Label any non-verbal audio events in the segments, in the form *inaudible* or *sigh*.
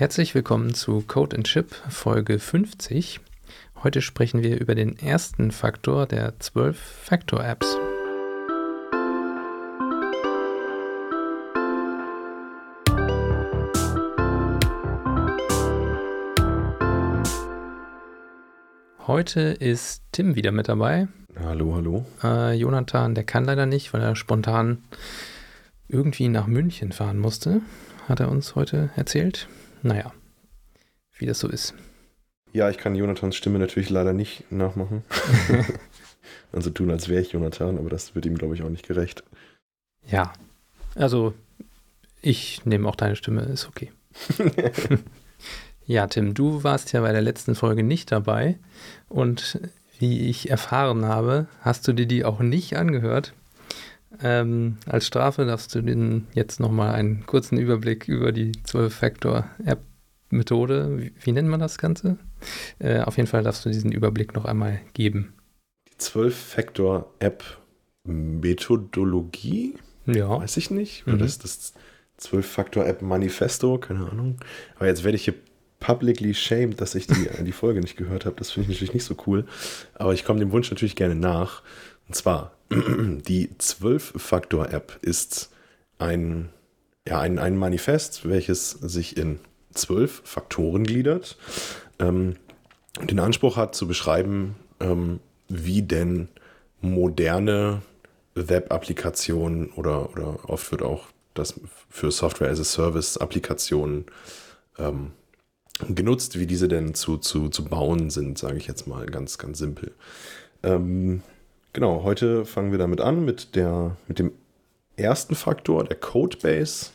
Herzlich willkommen zu Code and Chip Folge 50. Heute sprechen wir über den ersten Faktor der 12 Factor Apps. Heute ist Tim wieder mit dabei. Hallo, hallo. Äh, Jonathan, der kann leider nicht, weil er spontan irgendwie nach München fahren musste, hat er uns heute erzählt. Naja, wie das so ist. Ja, ich kann Jonathans Stimme natürlich leider nicht nachmachen. *laughs* also tun, als wäre ich Jonathan, aber das wird ihm, glaube ich, auch nicht gerecht. Ja, also ich nehme auch deine Stimme, ist okay. *laughs* ja, Tim, du warst ja bei der letzten Folge nicht dabei und wie ich erfahren habe, hast du dir die auch nicht angehört. Ähm, als Strafe darfst du den jetzt nochmal einen kurzen Überblick über die 12-Factor-App-Methode, wie, wie, nennt man das Ganze? Äh, auf jeden Fall darfst du diesen Überblick noch einmal geben. Die 12-Factor-App-Methodologie? Ja. Weiß ich nicht. Mhm. Das ist das 12-Factor-App-Manifesto, keine Ahnung. Aber jetzt werde ich hier publicly shamed, dass ich die, *laughs* die Folge nicht gehört habe. Das finde ich natürlich nicht so cool. Aber ich komme dem Wunsch natürlich gerne nach. Und zwar, *clears throat* die 12-Faktor-App ist ein, ja, ein, ein Manifest, welches sich in zwölf Faktoren gliedert. Ähm, den Anspruch hat zu beschreiben, ähm, wie denn moderne Web-Applikationen oder, oder oft wird auch das für Software as a Service-Applikationen ähm, genutzt, wie diese denn zu, zu, zu bauen sind, sage ich jetzt mal ganz, ganz simpel. Ähm, Genau, heute fangen wir damit an mit, der, mit dem ersten Faktor, der Codebase.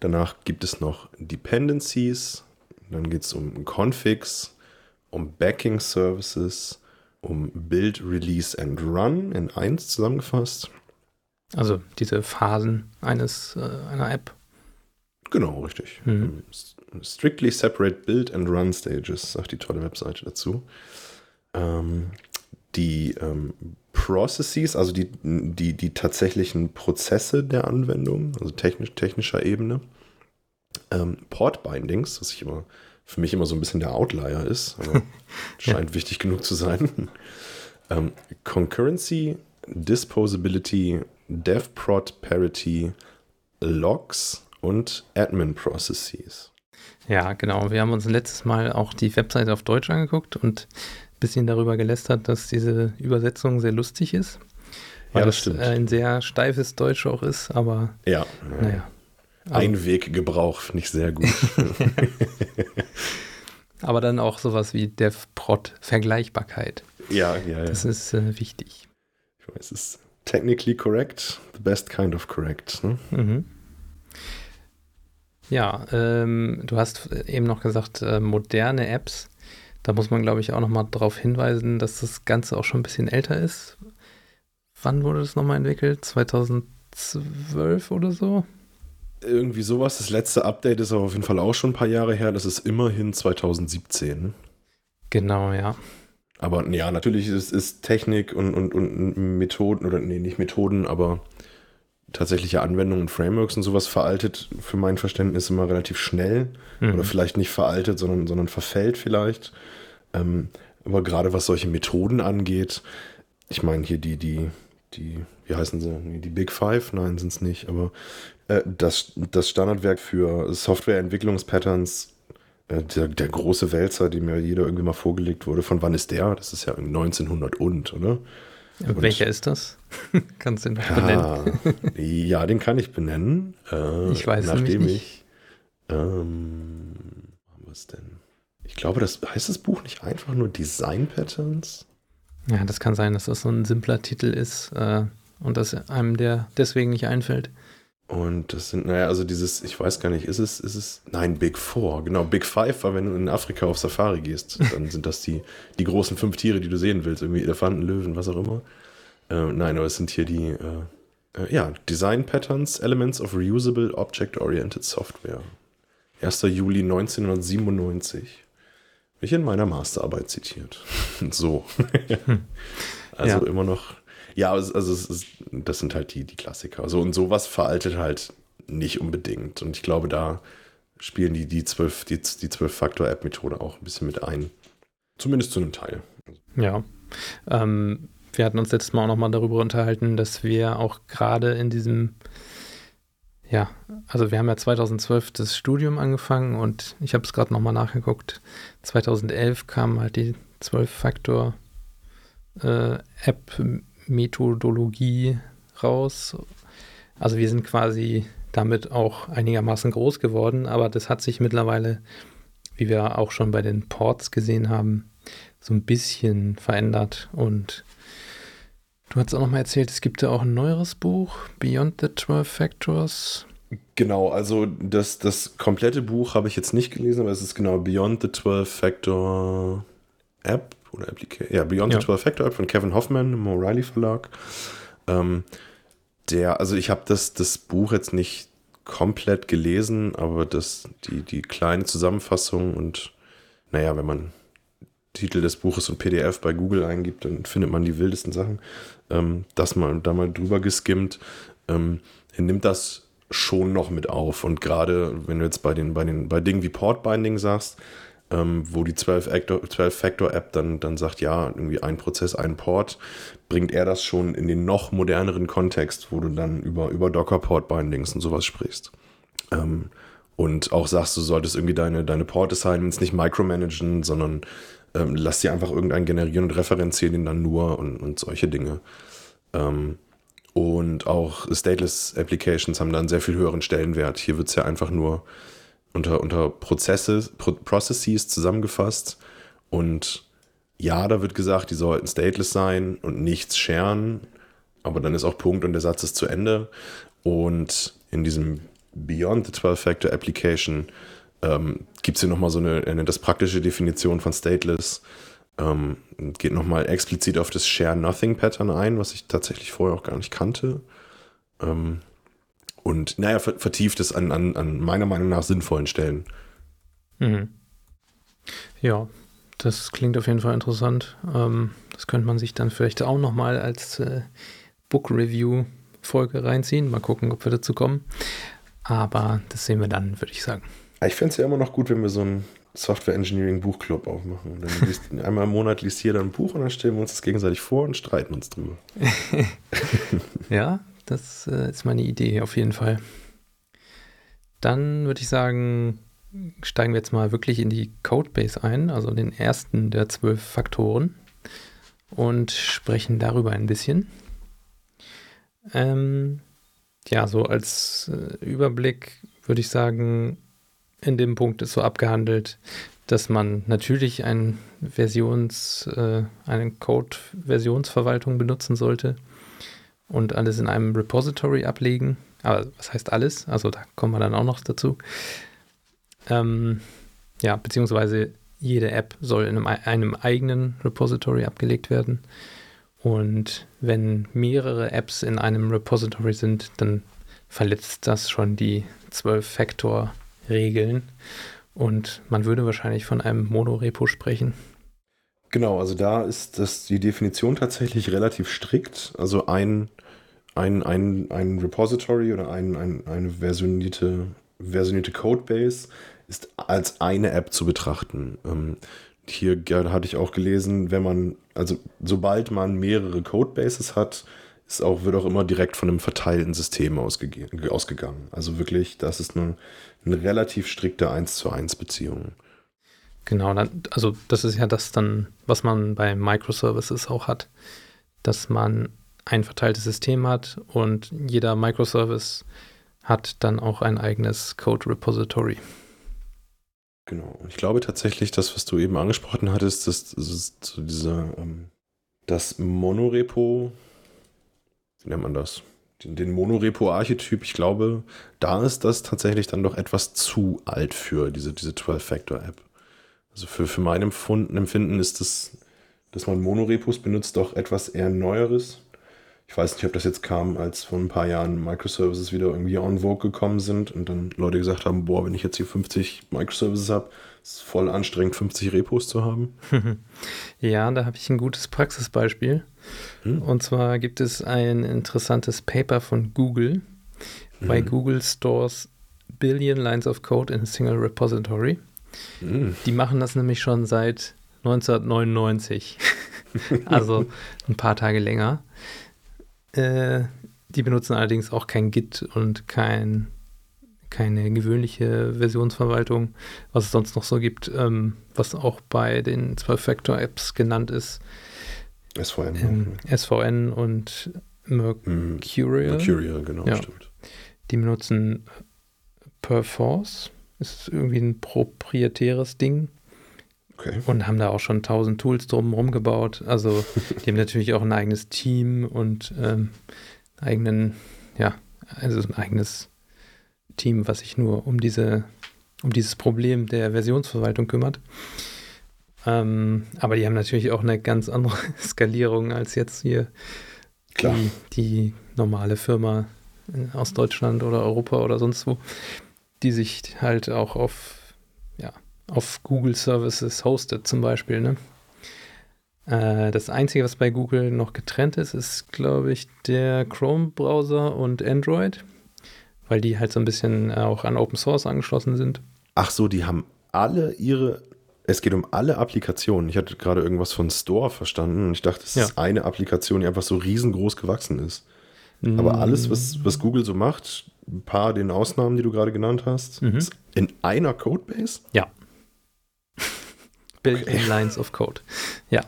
Danach gibt es noch Dependencies. Dann geht es um Configs, um Backing Services, um Build, Release and Run in eins zusammengefasst. Also diese Phasen eines äh, einer App. Genau, richtig. Mhm. Strictly Separate Build and Run Stages, sagt die tolle Webseite dazu. Ähm, die ähm, Processes, also die, die, die tatsächlichen Prozesse der Anwendung, also technisch, technischer Ebene. Ähm, Port Bindings, was ich immer, für mich immer so ein bisschen der Outlier ist, aber *laughs* scheint ja. wichtig genug zu sein. ähm, Concurrency, Disposability, DevProd Parity, Logs und Admin Processes. Ja, genau. Wir haben uns letztes Mal auch die Webseite auf Deutsch angeguckt und bisschen darüber gelästert, dass diese Übersetzung sehr lustig ist. Weil ja, das, stimmt. ein sehr steifes Deutsch auch ist, aber ja, naja. Einweggebrauch nicht sehr gut. *laughs* *laughs* aber dann auch sowas wie DevProd, Vergleichbarkeit. Ja, ja, ja. Das ist äh, wichtig. Ich weiß, es ist technically correct, the best kind of correct. Ne? Mhm. Ja, ähm, du hast eben noch gesagt, äh, moderne Apps. Da muss man, glaube ich, auch nochmal darauf hinweisen, dass das Ganze auch schon ein bisschen älter ist. Wann wurde das nochmal entwickelt? 2012 oder so? Irgendwie sowas. Das letzte Update ist aber auf jeden Fall auch schon ein paar Jahre her. Das ist immerhin 2017. Genau, ja. Aber ja, natürlich ist, ist Technik und, und, und Methoden, oder nee, nicht Methoden, aber tatsächliche Anwendungen und Frameworks und sowas veraltet für mein Verständnis immer relativ schnell. Mhm. Oder vielleicht nicht veraltet, sondern, sondern verfällt vielleicht. Ähm, aber gerade was solche Methoden angeht, ich meine hier die, die, die, wie heißen sie? Die Big Five? Nein, sind es nicht. Aber äh, das, das Standardwerk für Softwareentwicklungspatterns, äh, der, der große Wälzer, dem mir jeder irgendwie mal vorgelegt wurde, von wann ist der? Das ist ja 1900 und, oder? Und Welcher ist das? *laughs* Kannst du den noch ja, benennen? ja, den kann ich benennen. Äh, ich weiß nachdem nicht. ich. Ähm, was denn? Ich glaube, das heißt das Buch nicht einfach nur Design Patterns. Ja, das kann sein, dass das so ein simpler Titel ist äh, und dass einem der deswegen nicht einfällt. Und das sind, naja, also dieses, ich weiß gar nicht, ist es, ist es, nein, Big Four, genau, Big Five war, wenn du in Afrika auf Safari gehst, dann sind das die, die großen fünf Tiere, die du sehen willst, irgendwie Elefanten, Löwen, was auch immer. Äh, nein, aber es sind hier die, äh, äh, ja, Design Patterns, Elements of Reusable Object-Oriented Software. 1. Juli 1997. Mich in meiner Masterarbeit zitiert. *laughs* so. *laughs* also ja. immer noch ja, also, also ist, das sind halt die, die Klassiker. So, und sowas veraltet halt nicht unbedingt. Und ich glaube, da spielen die, die 12, die, die 12-Faktor-App-Methode auch ein bisschen mit ein. Zumindest zu einem Teil. Ja. Ähm, wir hatten uns letztes Mal auch nochmal darüber unterhalten, dass wir auch gerade in diesem, ja, also wir haben ja 2012 das Studium angefangen und ich habe es gerade nochmal nachgeguckt. 2011 kam halt die 12-Faktor-App-Methodologie äh, raus. Also wir sind quasi damit auch einigermaßen groß geworden, aber das hat sich mittlerweile, wie wir auch schon bei den Ports gesehen haben, so ein bisschen verändert. Und du hast auch noch mal erzählt, es gibt ja auch ein neueres Buch, Beyond the 12 Factors. Genau, also das, das komplette Buch habe ich jetzt nicht gelesen, aber es ist genau Beyond the 12 Factor App oder Application. Ja, Beyond ja. the 12 Factor App von Kevin Hoffman im O'Reilly Verlag. Ähm, der, also ich habe das, das Buch jetzt nicht komplett gelesen, aber das, die, die kleine Zusammenfassung und naja, wenn man Titel des Buches und PDF bei Google eingibt, dann findet man die wildesten Sachen. Ähm, das mal da mal drüber geskimmt. Ähm, nimmt das schon noch mit auf. Und gerade wenn du jetzt bei den, bei den, bei Dingen wie Portbinding sagst, ähm, wo die 12-Factor-App dann, dann sagt, ja, irgendwie ein Prozess, ein Port, bringt er das schon in den noch moderneren Kontext, wo du dann über, über Docker-Port-Bindings und sowas sprichst. Ähm, und auch sagst, du solltest irgendwie deine, deine Port-Assignments nicht micromanagen, sondern ähm, lass dir einfach irgendeinen generieren und referenzieren ihn dann nur und, und solche Dinge. Ähm, und auch Stateless Applications haben da einen sehr viel höheren Stellenwert. Hier wird es ja einfach nur unter, unter Prozesse, Pro Processes zusammengefasst. Und ja, da wird gesagt, die sollten stateless sein und nichts sharen. Aber dann ist auch Punkt und der Satz ist zu Ende. Und in diesem Beyond the 12-Factor Application ähm, gibt es hier nochmal so eine, eine das praktische Definition von stateless. Ähm, geht nochmal explizit auf das Share Nothing Pattern ein, was ich tatsächlich vorher auch gar nicht kannte. Ähm, und naja, vertieft es an, an, an meiner Meinung nach sinnvollen Stellen. Mhm. Ja, das klingt auf jeden Fall interessant. Ähm, das könnte man sich dann vielleicht auch nochmal als äh, Book Review Folge reinziehen. Mal gucken, ob wir dazu kommen. Aber das sehen wir dann, würde ich sagen. Ich fände es ja immer noch gut, wenn wir so einen Software Engineering Buchclub aufmachen. Dann liest, *laughs* einmal im Monat liest jeder ein Buch und dann stellen wir uns das gegenseitig vor und streiten uns drüber. *laughs* ja, das äh, ist meine Idee auf jeden Fall. Dann würde ich sagen, steigen wir jetzt mal wirklich in die Codebase ein, also den ersten der zwölf Faktoren und sprechen darüber ein bisschen. Ähm, ja, so als äh, Überblick würde ich sagen, in dem Punkt ist so abgehandelt, dass man natürlich ein Versions, äh, eine Code-Versionsverwaltung benutzen sollte und alles in einem Repository ablegen. Aber was heißt alles? Also da kommen wir dann auch noch dazu. Ähm, ja, beziehungsweise jede App soll in einem, einem, eigenen Repository abgelegt werden. Und wenn mehrere Apps in einem Repository sind, dann verletzt das schon die 12-Factor-Regeln. Und man würde wahrscheinlich von einem Monorepo sprechen. Genau, also da ist das die Definition tatsächlich relativ strikt. Also ein ein, ein, ein Repository oder ein, ein, eine versionierte, versionierte Codebase ist als eine App zu betrachten. Hier hatte ich auch gelesen, wenn man, also sobald man mehrere Codebases hat, ist auch, wird auch immer direkt von einem verteilten System ausgegangen. Also wirklich, das ist eine, eine relativ strikte 1 zu 1 Beziehung. Genau, also das ist ja das dann, was man bei Microservices auch hat, dass man ein verteiltes System hat und jeder Microservice hat dann auch ein eigenes Code Repository. Genau. Ich glaube tatsächlich, das, was du eben angesprochen hattest, das, das so diese, ähm, das Monorepo, wie nennt man das? Den, den Monorepo-Archetyp, ich glaube, da ist das tatsächlich dann doch etwas zu alt für diese, diese 12-Factor-App. Also für, für mein Empfinden ist das, dass man Monorepos benutzt, doch etwas eher Neueres ich weiß nicht, ob das jetzt kam, als vor ein paar Jahren Microservices wieder irgendwie on vogue gekommen sind und dann Leute gesagt haben, boah, wenn ich jetzt hier 50 Microservices habe, ist es voll anstrengend, 50 Repos zu haben. *laughs* ja, da habe ich ein gutes Praxisbeispiel. Hm. Und zwar gibt es ein interessantes Paper von Google. Bei hm. Google Stores billion lines of code in a single repository. Mm. Die machen das nämlich schon seit 1999. *laughs* also ein paar Tage länger. Äh, die benutzen allerdings auch kein Git und kein, keine gewöhnliche Versionsverwaltung, was es sonst noch so gibt, ähm, was auch bei den 12-Factor-Apps genannt ist. SVN. Ähm, SVN und Mercurial. Mercurial, genau, Ja. stimmt. Die benutzen Perforce. Ist irgendwie ein proprietäres Ding Okay. und haben da auch schon tausend Tools drumherum gebaut. Also die haben natürlich auch ein eigenes Team und ähm, eigenen, ja, also ein eigenes Team, was sich nur um diese, um dieses Problem der Versionsverwaltung kümmert. Ähm, aber die haben natürlich auch eine ganz andere *laughs* Skalierung als jetzt hier Klar. die, die normale Firma aus Deutschland oder Europa oder sonst wo, die sich halt auch auf, auf Google Services hostet zum Beispiel. Ne? Äh, das Einzige, was bei Google noch getrennt ist, ist, glaube ich, der Chrome-Browser und Android, weil die halt so ein bisschen äh, auch an Open Source angeschlossen sind. Ach so, die haben alle ihre. Es geht um alle Applikationen. Ich hatte gerade irgendwas von Store verstanden und ich dachte, es Ja. ist eine Applikation, die einfach so riesengroß gewachsen ist. Aber alles, was, was Google so macht, ein paar den Ausnahmen, die du gerade genannt hast, Mhm. ist in einer Codebase? Ja. Billion Lines of Code. Ja.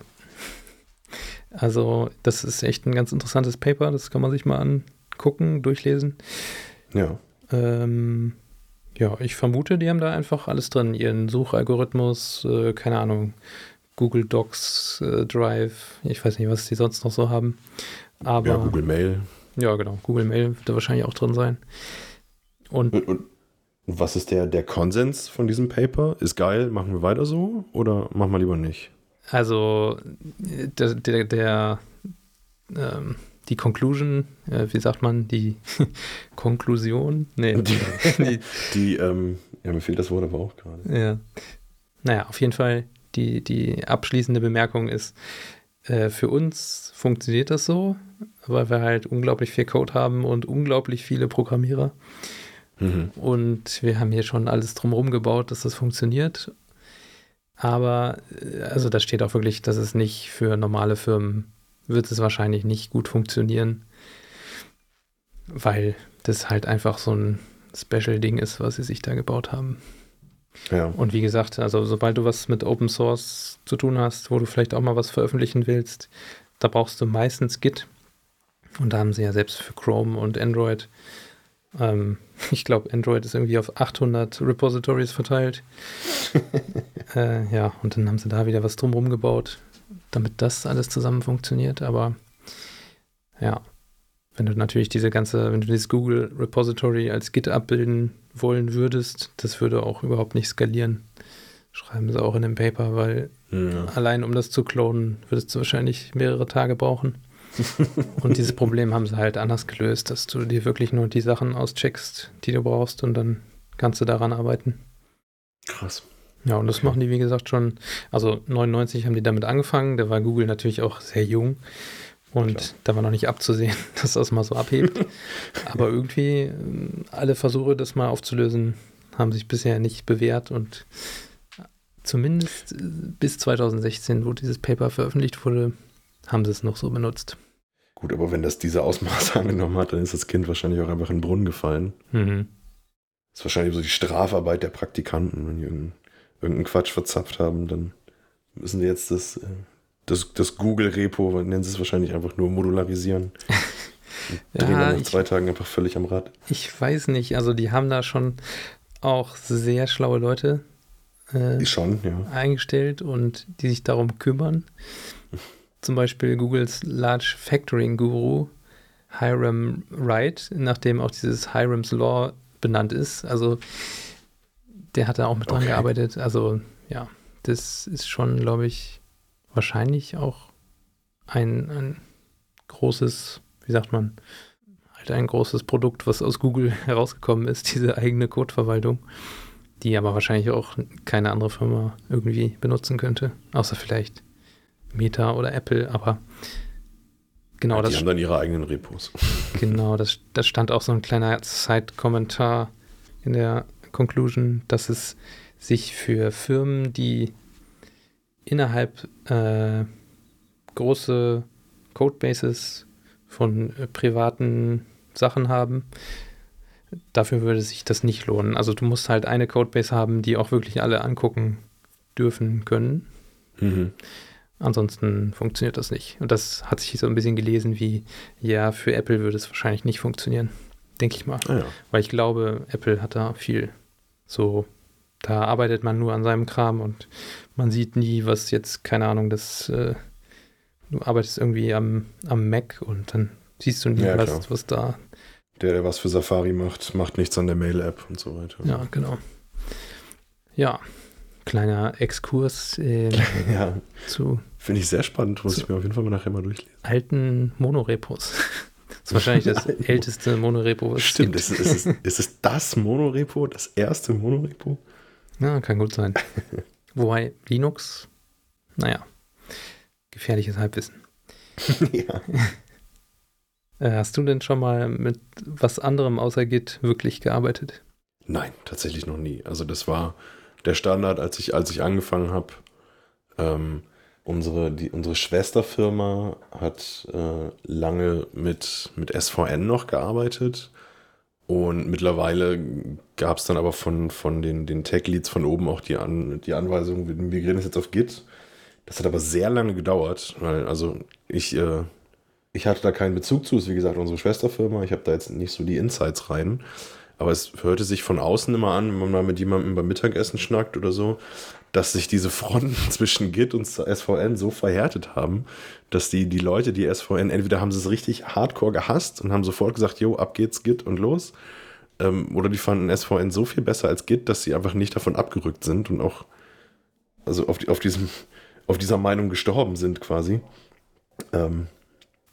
Also, das ist echt ein ganz interessantes Paper. Das kann man sich mal angucken, durchlesen. Ja. Ähm, ja, ich vermute, die haben da einfach alles drin. Ihren Suchalgorithmus, äh, keine Ahnung, Google Docs, äh, Drive, ich weiß nicht, was die sonst noch so haben. Aber ja, Google Mail. ja, genau, Google Mail wird da wahrscheinlich auch drin sein. Und Und, und was ist der, der Konsens von diesem Paper? Ist geil, machen wir weiter so oder machen wir lieber nicht? Also der, der, der ähm, die Conclusion, äh, wie sagt man, die *laughs* Konklusion? Nee, Die- *laughs* die, Die, ähm, ja, mir fehlt das Wort aber auch gerade. ja. Naja, auf jeden Fall, die, die abschließende Bemerkung ist, äh, für uns funktioniert das so, weil wir halt unglaublich viel Code haben und unglaublich viele Programmierer. Mhm. Und wir haben hier schon alles drumherum gebaut, dass das funktioniert. Aber, äh, also da steht auch wirklich, dass es nicht für normale Firmen wird es wahrscheinlich nicht gut funktionieren, weil das halt einfach so ein Special-Ding ist, was sie sich da gebaut haben. Ja. Und wie gesagt, also sobald du was mit Open Source zu tun hast, wo du vielleicht auch mal was veröffentlichen willst, da brauchst du meistens Git. Und da haben sie ja selbst für Chrome und Android, ähm, *laughs* ich glaube, Android ist irgendwie auf 800 Repositories verteilt. *laughs* äh, ja, und dann haben sie da wieder was drumherum gebaut, damit das alles zusammen funktioniert. Aber ja, wenn du natürlich diese ganze, wenn du dieses Google Repository als Git abbilden wollen würdest, das würde auch überhaupt nicht skalieren. Schreiben sie auch in dem Paper, weil Ja. allein um das zu klonen, würdest du wahrscheinlich mehrere Tage brauchen. *laughs* und dieses Problem haben sie halt anders gelöst, dass du dir wirklich nur die Sachen auscheckst, die du brauchst und dann kannst du daran arbeiten. Krass. Ja, und das machen die, wie gesagt, schon. Also 99 haben die damit angefangen. Da war Google natürlich auch sehr jung. Und Klar. da war noch nicht abzusehen, *laughs* dass das mal so abhebt. *laughs* Aber irgendwie ähm, alle Versuche, das mal aufzulösen, haben sich bisher nicht bewährt. Und zumindest äh, bis 2016, wo dieses Paper veröffentlicht wurde, haben sie es noch so benutzt. Gut, aber wenn das diese Ausmaße *laughs* angenommen hat, dann ist das Kind wahrscheinlich auch einfach in den Brunnen gefallen. Mhm. Das ist wahrscheinlich so die Strafarbeit der Praktikanten. Wenn die irgendeinen, irgendeinen Quatsch verzapft haben, dann müssen die jetzt das, äh, das, das Google-Repo, nennen sie es wahrscheinlich einfach nur modularisieren. *laughs* Drehen Ja, dann nach ich- zwei Tagen einfach völlig am Rad. Ich weiß nicht, also die haben da schon auch sehr schlaue Leute äh, schon, ja. eingestellt und die sich darum kümmern. *laughs* Zum Beispiel Googles Large Factoring Guru Hiram Wright, nachdem auch dieses Hiram's Law benannt ist. Also der hat da auch mit dran Okay. gearbeitet. Also ja, das ist schon, glaube ich, wahrscheinlich auch ein, ein großes, wie sagt man, halt ein großes Produkt, was aus Google *laughs* herausgekommen ist, diese eigene Codeverwaltung, die aber wahrscheinlich auch keine andere Firma irgendwie benutzen könnte, außer vielleicht Meta oder Apple, aber genau die das haben dann ihre eigenen Repos. *laughs* Genau, das, das stand auch so ein kleiner Side-Kommentar in der Conclusion, dass es sich für Firmen, die innerhalb äh, große Codebases von äh, privaten Sachen haben, dafür würde sich das nicht lohnen. Also du musst halt eine Codebase haben, die auch wirklich alle angucken dürfen können. Mhm. Ansonsten funktioniert das nicht. Und das hat sich so ein bisschen gelesen wie, ja, für Apple würde es wahrscheinlich nicht funktionieren. Denke ich mal. Ah, ja. Weil ich glaube, Apple hat da viel so, da arbeitet man nur an seinem Kram und man sieht nie, was jetzt, keine Ahnung, das, äh, du arbeitest irgendwie am, am Mac und dann siehst du nie, ja, was, was da. Der, der was für Safari macht, macht nichts an der Mail-App und so weiter. Ja, genau. Ja, kleiner Exkurs äh, *laughs* ja. zu. Finde ich sehr spannend, muss ich mir auf jeden Fall mal nachher mal durchlesen. Alten Monorepos. *laughs* Das ist wahrscheinlich das *laughs* älteste Monorepo, was Stimmt, es gibt. Ist, ist, ist es das Monorepo, das erste Monorepo? Ja, kann gut sein. Wobei Linux, naja, gefährliches Halbwissen. ja. Äh, hast du denn schon mal mit was anderem außer Git wirklich gearbeitet? Nein, tatsächlich noch nie. Also das war der Standard, als ich, als ich angefangen habe. Ähm, unsere, unsere Schwesterfirma hat äh, lange mit, mit SVN noch gearbeitet. Und mittlerweile gab es dann aber von, von den, den Tech-Leads von oben auch die, An, die Anweisung, wir gehen jetzt auf Git. Das hat aber sehr lange gedauert, weil also ich, äh, ich hatte da keinen Bezug zu, ist wie gesagt unsere Schwesterfirma, ich habe da jetzt nicht so die Insights rein. Aber es hörte sich von außen immer an, wenn man mal mit jemandem beim Mittagessen schnackt oder so, dass sich diese Fronten *laughs* zwischen Git und SVN so verhärtet haben, dass die, die Leute, die SVN, entweder haben sie es richtig hardcore gehasst und haben sofort gesagt, jo, ab geht's Git und los. Ähm, oder die fanden SVN so viel besser als Git, dass sie einfach nicht davon abgerückt sind und auch also auf, die, auf, diesem, auf dieser Meinung gestorben sind quasi. Ähm,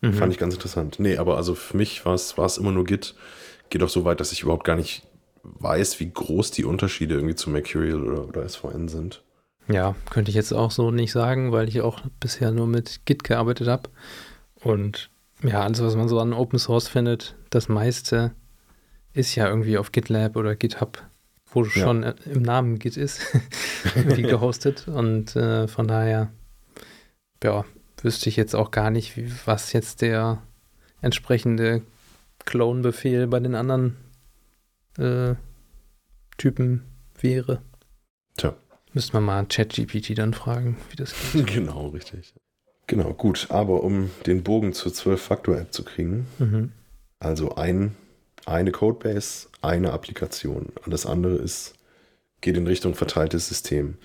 mhm. Fand ich ganz interessant. Nee, aber also für mich war es immer nur Git geht auch so weit, dass ich überhaupt gar nicht weiß, wie groß die Unterschiede irgendwie zu Mercurial oder, oder SVN sind. Ja, könnte ich jetzt auch so nicht sagen, weil ich auch bisher nur mit Git gearbeitet habe. Und ja, alles, was man so an Open Source findet, das meiste ist ja irgendwie auf GitLab oder GitHub, wo ja. schon im Namen Git ist, *laughs* irgendwie gehostet. Und äh, von daher, ja, wüsste ich jetzt auch gar nicht, wie, was jetzt der entsprechende Clone-Befehl bei den anderen äh, Typen wäre. Tja. Müsste man mal ChatGPT dann fragen, wie das geht. *laughs* genau, richtig. Genau, gut. Aber um den Bogen zur 12-Faktor-App zu kriegen, mhm. also ein, eine Codebase, eine Applikation. Alles andere ist, geht in Richtung verteiltes System.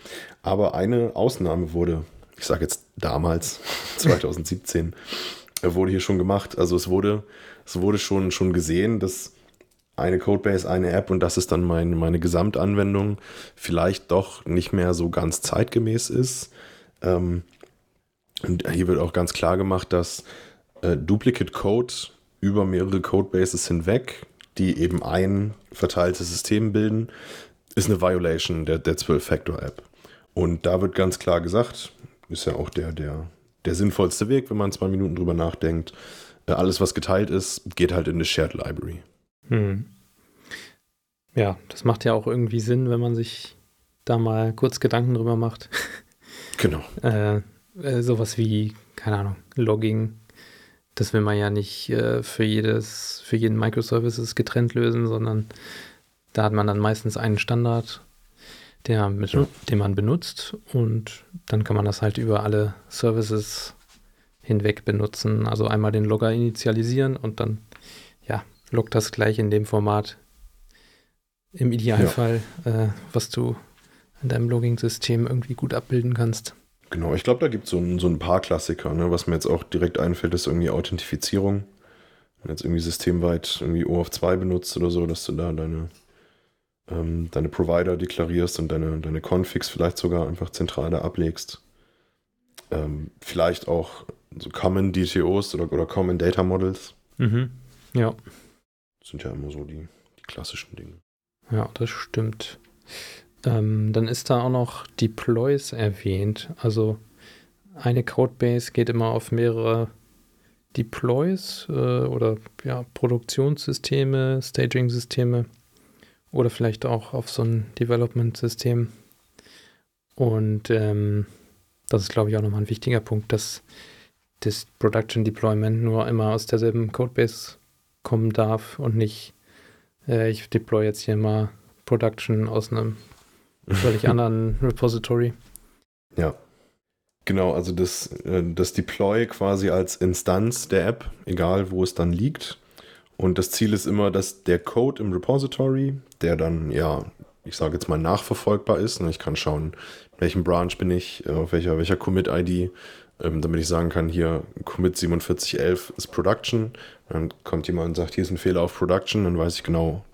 Aber eine Ausnahme wurde, ich sage jetzt damals, *laughs* 2017, wurde hier schon gemacht. Also es wurde es wurde schon, schon gesehen, dass eine Codebase, eine App und das ist dann mein, meine Gesamtanwendung vielleicht doch nicht mehr so ganz zeitgemäß ist. Ähm, und hier wird auch ganz klar gemacht, dass äh, Duplicate Code über mehrere Codebases hinweg, die eben ein verteiltes System bilden, ist eine Violation der, der 12-Factor-App. Und da wird ganz klar gesagt, ist ja auch der, der, der sinnvollste Weg, wenn man zwei Minuten drüber nachdenkt, alles, was geteilt ist, geht halt in eine Shared Library. Hm. Ja, das macht ja auch irgendwie Sinn, wenn man sich da mal kurz Gedanken drüber macht. *laughs* Genau. äh, äh, sowas wie, keine Ahnung, Logging. Das will man ja nicht äh, für jedes, für jeden Microservices getrennt lösen, sondern da hat man dann meistens einen Standard, der mit, ja. den man benutzt und dann kann man das halt über alle Services hinweg benutzen. Also einmal den Logger initialisieren und dann, ja, loggt das gleich in dem Format. Im Idealfall, ja. äh, was du in deinem Logging-System irgendwie gut abbilden kannst. Genau, ich glaube, da gibt so es so ein paar Klassiker. Ne? Was mir jetzt auch direkt einfällt, ist irgendwie Authentifizierung. Wenn du jetzt irgendwie systemweit irgendwie OAuth2 benutzt oder so, dass du da deine, ähm, deine Provider deklarierst und deine, deine Configs vielleicht sogar einfach zentral da ablegst. Ähm, vielleicht auch so Common DTOs oder, oder Common Data Models. Mhm. Ja. Das sind ja immer so die, die klassischen Dinge. Ja, das stimmt. Ähm, dann ist da auch noch Deploys erwähnt. Also eine Codebase geht immer auf mehrere Deploys äh, oder ja, Produktionssysteme, Staging-Systeme oder vielleicht auch auf so ein Development-System. Und ähm, das ist, glaube ich, auch nochmal ein wichtiger Punkt, dass das Production Deployment nur immer aus derselben Codebase kommen darf und nicht, äh, ich deploy jetzt hier mal Production aus einem *laughs* völlig anderen Repository. Ja. Genau, also das, äh, das Deploy quasi als Instanz der App, egal wo es dann liegt. Und das Ziel ist immer, dass der Code im Repository, der dann, ja, ich sage jetzt mal nachverfolgbar ist, ne, ich kann schauen, in welchem Branch bin ich, auf welcher, welcher Commit-ID, ähm, damit ich sagen kann, hier Commit 4711 ist Production. Dann kommt jemand und sagt, hier ist ein Fehler auf Production, dann weiß ich genau,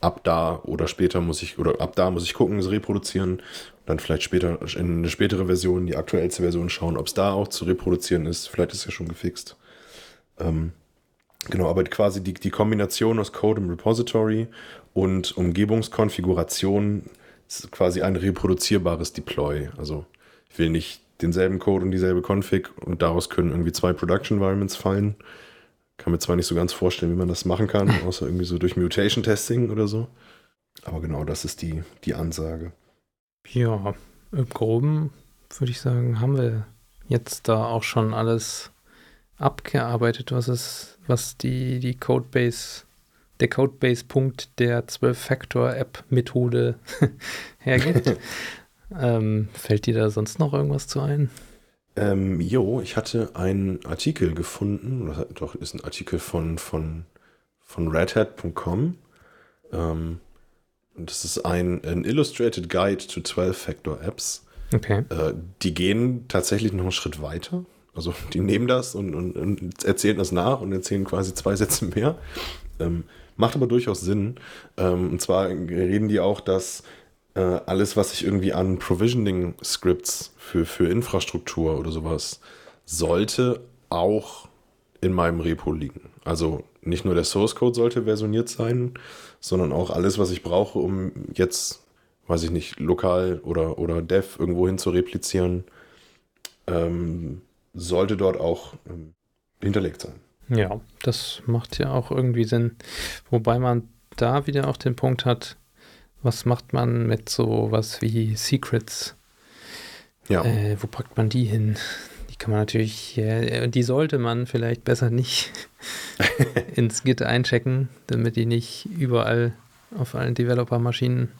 ab da oder später muss ich, oder ab da muss ich gucken, es reproduzieren, dann vielleicht später in eine spätere Version, die aktuellste Version schauen, ob es da auch zu reproduzieren ist. Vielleicht ist es ja schon gefixt. Ähm, genau, aber quasi die, die Kombination aus Code im Repository und Umgebungskonfiguration ist quasi ein reproduzierbares Deploy. Also ich will nicht denselben Code und dieselbe Config und daraus können irgendwie zwei Production Environments fallen. Kann mir zwar nicht so ganz vorstellen, wie man das machen kann, *laughs* außer irgendwie so durch Mutation Testing oder so. Aber genau, das ist die, die Ansage. Ja, im Groben würde ich sagen, haben wir jetzt da auch schon alles abgearbeitet, was es, was die, die Codebase, der Codebase-Punkt der 12-Factor-App-Methode *laughs* hergibt. *laughs* ähm, fällt dir da sonst noch irgendwas zu ein? Ähm, jo, ich hatte einen Artikel gefunden, doch ist ein Artikel von, von, von redhat.com. Ähm, das ist ein, ein Illustrated Guide to 12-Factor-Apps. Okay. Äh, die gehen tatsächlich noch einen Schritt weiter. Also *laughs* die nehmen das und, und, und erzählen das nach und erzählen quasi zwei *laughs* Sätze mehr. Ähm, macht aber durchaus Sinn. Ähm, und zwar reden die auch, dass äh, alles, was ich irgendwie an Provisioning-Scripts für, für Infrastruktur oder sowas sollte auch in meinem Repo liegen. Also nicht nur der Source Code sollte versioniert sein, sondern auch alles, was ich brauche, um jetzt, weiß ich nicht, lokal oder, oder dev irgendwo hin zu replizieren, ähm, sollte dort auch ähm, hinterlegt sein. Ja, das macht ja auch irgendwie Sinn. Wobei man da wieder auch den Punkt hat, was macht man mit so was wie Secrets? Ja. Äh, wo packt man die hin? Die kann man natürlich, äh, die sollte man vielleicht besser nicht *laughs* ins Git einchecken, damit die nicht überall auf allen Developer-Maschinen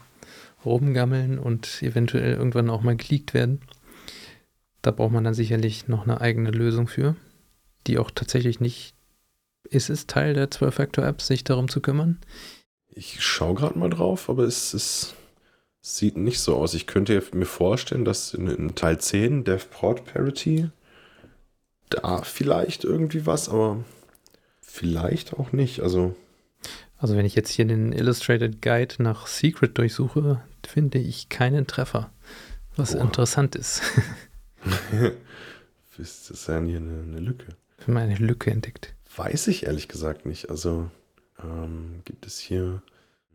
rumgammeln und eventuell irgendwann auch mal geleakt werden. Da braucht man dann sicherlich noch eine eigene Lösung für, die auch tatsächlich nicht ist es Teil der 12-Factor-App, sich darum zu kümmern. Ich schaue gerade mal drauf, aber es, es, sieht nicht so aus. Ich könnte mir vorstellen, dass in, in Teil 10, DevPort Parity, da vielleicht irgendwie was, aber vielleicht auch nicht. Also, also wenn ich jetzt hier den Illustrated Guide nach Secret durchsuche, finde ich keinen Treffer, was Boah. interessant ist. *laughs* *laughs* das ist ja hier eine, eine Lücke. Ich habe eine Lücke entdeckt. Weiß ich ehrlich gesagt nicht. Also ähm, gibt es hier.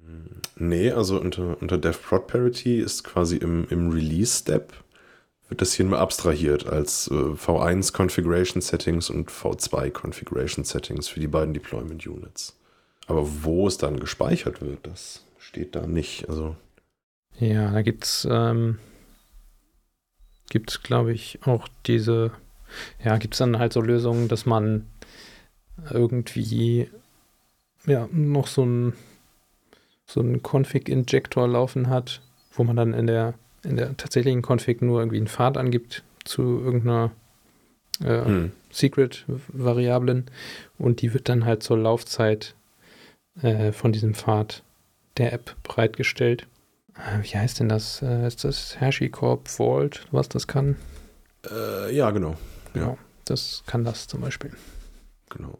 Hm, nee, also unter, unter DevProd Parity ist quasi im, im Release-Step wird das hier nur abstrahiert als äh, V1 Configuration Settings und V2 Configuration Settings für die beiden Deployment Units. Aber wo es dann gespeichert wird, das steht da nicht. Also ja, da gibt es, ähm, glaube ich, auch diese, ja, gibt es dann halt so Lösungen, dass man irgendwie ja, noch so ein so einen Config-Injector laufen hat, wo man dann in der, in der tatsächlichen Config nur irgendwie einen Pfad angibt zu irgendeiner äh, hm. Secret-Variablen und die wird dann halt zur Laufzeit äh, von diesem Pfad der App bereitgestellt. Äh, wie heißt denn das? Äh, ist das HashiCorp Vault, was das kann? Äh, ja, genau. Ja. Genau, das kann das zum Beispiel. Genau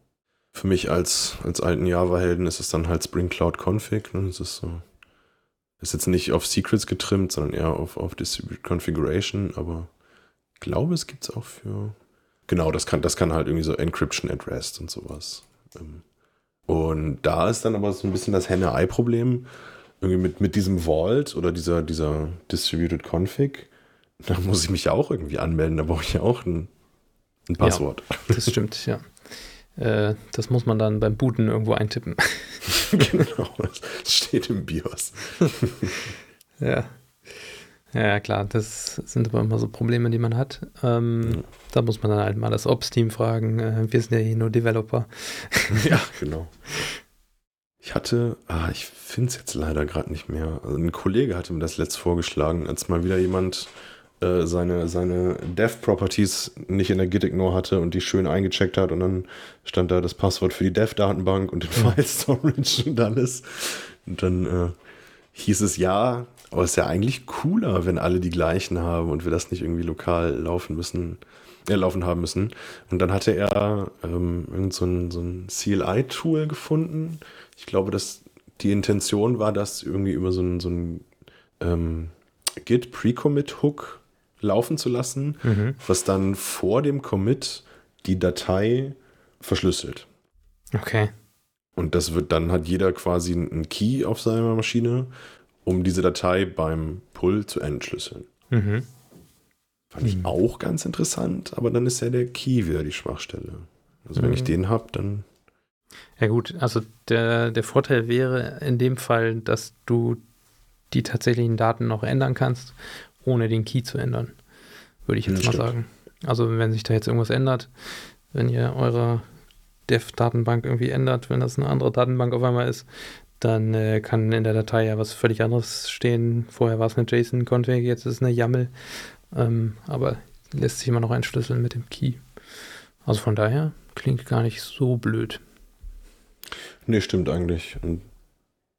für mich als, als alten Java-Helden ist es dann halt Spring Cloud Config. Ne? Das ist so, ist jetzt nicht auf Secrets getrimmt, sondern eher auf, auf Distributed Configuration, aber ich glaube, es gibt es auch für. Genau, das kann, das kann halt irgendwie so Encryption at Rest und sowas. Ähm, und da ist dann aber so ein bisschen das Henne-Ei-Problem. Irgendwie mit, mit diesem Vault oder dieser, dieser Distributed Config, da muss ich mich ja auch irgendwie anmelden. Da brauche ich ja auch ein, ein Passwort. Ja, das stimmt, ja. Äh, das muss man dann beim Booten irgendwo eintippen. *laughs* genau, das steht im BIOS. *laughs* ja. Ja, klar, das sind aber immer so Probleme, die man hat. Ähm, ja. Da muss man dann halt mal das Ops-Team fragen. Äh, wir sind ja hier nur Developer. *laughs* ja, genau. Ich hatte, ah, ich finde es jetzt leider gerade nicht mehr. Also ein Kollege hatte mir das letzt vorgeschlagen, als mal wieder jemand äh, seine, seine Dev-Properties nicht in der Git-Ignore hatte und die schön eingecheckt hat und dann stand da das Passwort für die Dev-Datenbank und den File-Storage und alles. Und dann äh, hieß es ja, aber es ist ja eigentlich cooler, wenn alle die gleichen haben und wir das nicht irgendwie lokal laufen müssen, äh, laufen haben müssen. Und dann hatte er ähm, irgend so ein, so ein CLI-Tool gefunden. Ich glaube, dass die Intention war, das irgendwie über so ein, so ein ähm, Git Pre-Commit Hook laufen zu lassen, mhm. was dann vor dem Commit die Datei verschlüsselt. Okay. Und das wird dann hat jeder quasi einen Key auf seiner Maschine, um diese Datei beim Pull zu entschlüsseln. Mhm. Fand ich mhm. auch ganz interessant, aber dann ist ja der Key wieder die Schwachstelle. Also wenn ich mhm. den habe, dann. Ja gut, also der, der Vorteil wäre in dem Fall, dass du die tatsächlichen Daten noch ändern kannst ohne den Key zu ändern. Würde ich jetzt ja, mal stimmt. sagen. Also wenn sich da jetzt irgendwas ändert, wenn ihr eure Dev-Datenbank irgendwie ändert, wenn das eine andere Datenbank auf einmal ist, dann äh, kann in der Datei ja was völlig anderes stehen. Vorher war es eine JSON-Config, jetzt ist es eine YAML. Ähm, aber lässt sich immer noch entschlüsseln mit dem Key. Also von daher klingt gar nicht so blöd. Nee, stimmt eigentlich. Und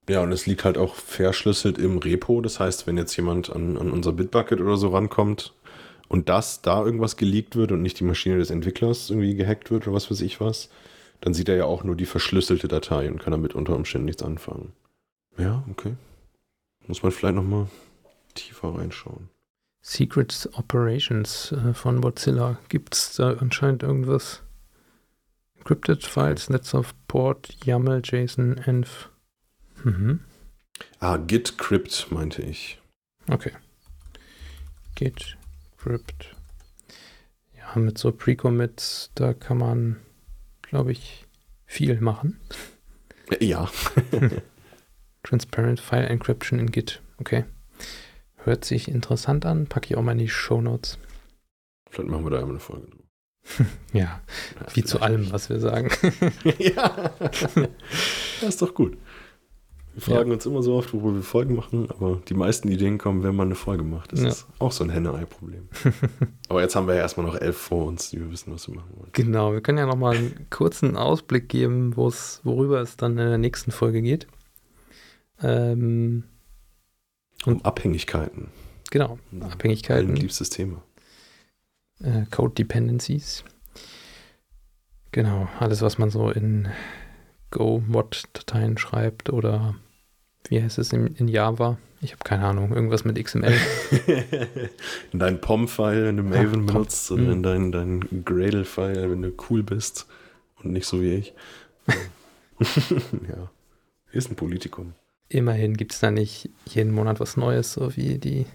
ja, und es liegt halt auch verschlüsselt im Repo. Das heißt, wenn jetzt jemand an, an unser Bitbucket oder so rankommt und das da irgendwas geleakt wird und nicht die Maschine des Entwicklers irgendwie gehackt wird oder was weiß ich was, dann sieht er ja auch nur die verschlüsselte Datei und kann damit unter Umständen nichts anfangen. Ja, okay. Muss man vielleicht nochmal tiefer reinschauen. Secrets Operations äh, von Mozilla. Gibt es da anscheinend irgendwas? Encrypted Files, Netz of Port, YAML, JSON, Env. Mhm. Ah, Git Crypt meinte ich. Okay. Git Crypt. Ja, mit so Pre-Commits, da kann man, glaube ich, viel machen. Ja. *laughs* Transparent File Encryption in Git. Okay. Hört sich interessant an. Packe ich auch mal in die Show Notes. Vielleicht machen wir da einmal eine Folge drüber. *laughs* ja, ja, wie zu allem, was wir sagen. *laughs* ja, das ist doch gut. Wir fragen ja. uns immer so oft, wo wir Folgen machen, aber die meisten Ideen kommen, wenn man eine Folge macht. Das ja. ist auch so ein Henne-Ei-Problem. *laughs* aber jetzt haben wir ja erstmal noch elf vor uns, die wir wissen, was wir machen wollen. Genau, wir können ja nochmal einen kurzen Ausblick geben, worüber es dann in der nächsten Folge geht. Ähm, um Abhängigkeiten. Genau, Abhängigkeiten. Mein liebstes Thema. Äh, Code Dependencies. Genau, alles, was man so in Go-Mod-Dateien schreibt oder wie heißt es in, in Java? Ich habe keine Ahnung, irgendwas mit XML. *laughs* in dein POM-File, wenn du Maven ja, benutzt, oder in mhm. dein, dein Gradle-File, wenn du cool bist und nicht so wie ich. *laughs* ja, ist ein Politikum. Immerhin gibt es da nicht jeden Monat was Neues, so wie die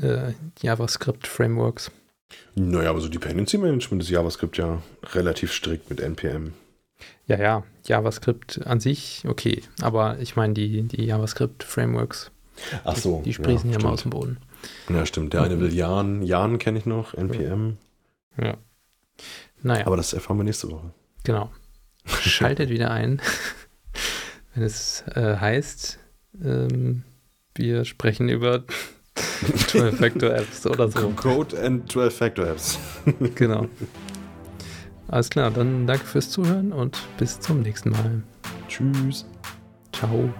äh, JavaScript-Frameworks. Naja, aber so Dependency Management ist JavaScript ja relativ strikt mit NPM. Ja, ja, JavaScript an sich, okay. Aber ich meine, die, die JavaScript-Frameworks, Ach so, die, die sprießen ja, ja mal aus dem Boden. Ja, stimmt. Der eine will Jan, Jan kenne ich noch, NPM. Ja. Naja. Aber das erfahren wir nächste Woche. Genau. *laughs* Schaltet wieder ein, wenn es äh, heißt, ähm, wir sprechen über *laughs* 12-Factor-Apps oder so. Code and 12-Factor-Apps. genau. Alles klar, dann danke fürs Zuhören und bis zum nächsten Mal. Tschüss. Ciao.